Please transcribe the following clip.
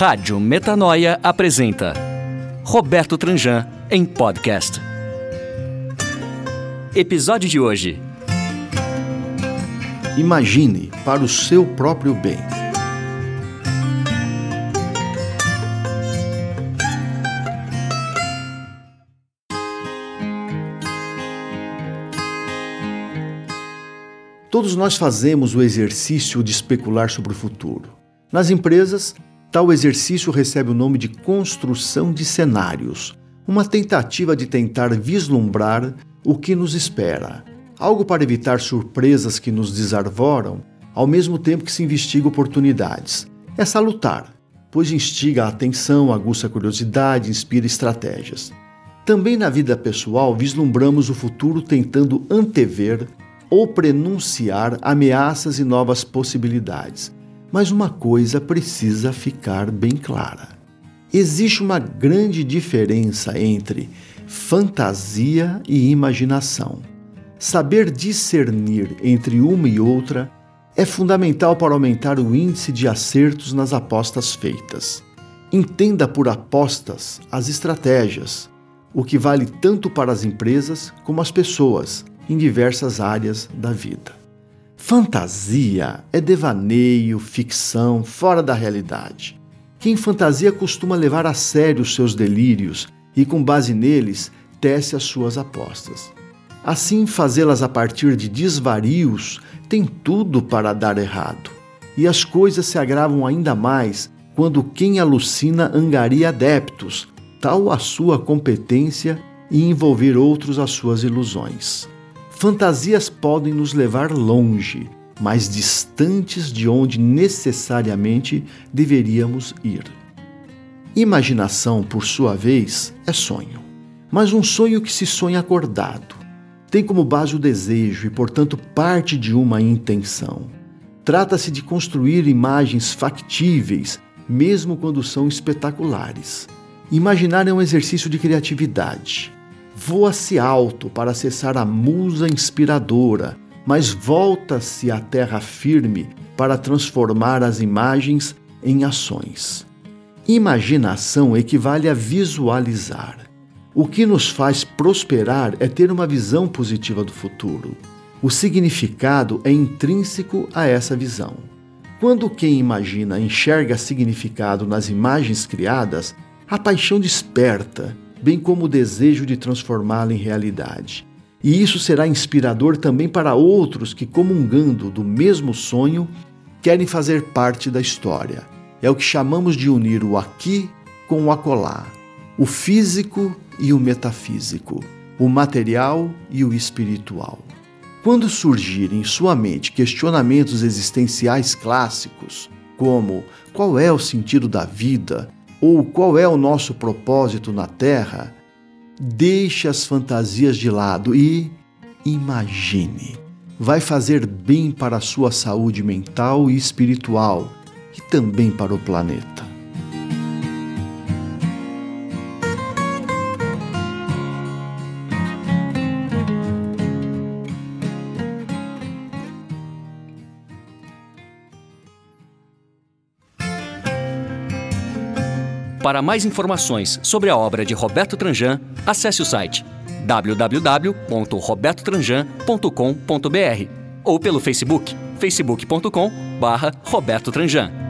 Rádio Metanoia apresenta Roberto Tranjan em podcast. Episódio de hoje. Imagine para o seu próprio bem. Todos nós fazemos o exercício de especular sobre o futuro. Nas empresas, tal exercício recebe o nome de construção de cenários, uma tentativa de tentar vislumbrar o que nos espera, algo para evitar surpresas que nos desarvoram, ao mesmo tempo que se investiga oportunidades. É salutar, pois instiga a atenção, aguça a curiosidade, inspira estratégias. Também na vida pessoal, vislumbramos o futuro tentando antever ou prenunciar ameaças e novas possibilidades mas uma coisa precisa ficar bem clara. Existe uma grande diferença entre fantasia e imaginação. Saber discernir entre uma e outra é fundamental para aumentar o índice de acertos nas apostas feitas. Entenda por apostas as estratégias, o que vale tanto para as empresas como as pessoas em diversas áreas da vida. Fantasia é devaneio, ficção, fora da realidade. Quem fantasia costuma levar a sério os seus delírios e, com base neles, tece as suas apostas. Assim, fazê-las a partir de desvarios tem tudo para dar errado. E as coisas se agravam ainda mais quando quem alucina angaria adeptos, tal a sua competência e envolver outros às suas ilusões. Fantasias podem nos levar longe, mas distantes de onde necessariamente deveríamos ir. Imaginação, por sua vez, é sonho, mas um sonho que se sonha acordado. Tem como base o desejo e, portanto, parte de uma intenção. Trata-se de construir imagens factíveis, mesmo quando são espetaculares. Imaginar é um exercício de criatividade voa-se alto para acessar a musa inspiradora, mas volta-se à terra firme para transformar as imagens em ações. Imaginação equivale a visualizar. O que nos faz prosperar é ter uma visão positiva do futuro. O significado é intrínseco a essa visão. Quando quem imagina enxerga significado nas imagens criadas, a paixão desperta bem como o desejo de transformá-la em realidade. E isso será inspirador também para outros que, comungando do mesmo sonho, querem fazer parte da história. É o que chamamos de unir o aqui com o acolá, o físico e o metafísico, o material e o espiritual. Quando surgirem em sua mente questionamentos existenciais clássicos, como qual é o sentido da vida, ou qual é o nosso propósito na Terra, deixe as fantasias de lado e imagine. Vai fazer bem para a sua saúde mental e espiritual e também para o planeta. Para mais informações sobre a obra de Roberto Tranjan, acesse o site www.robertotranjan.com.br ou pelo Facebook, facebook.com/robertotranjan.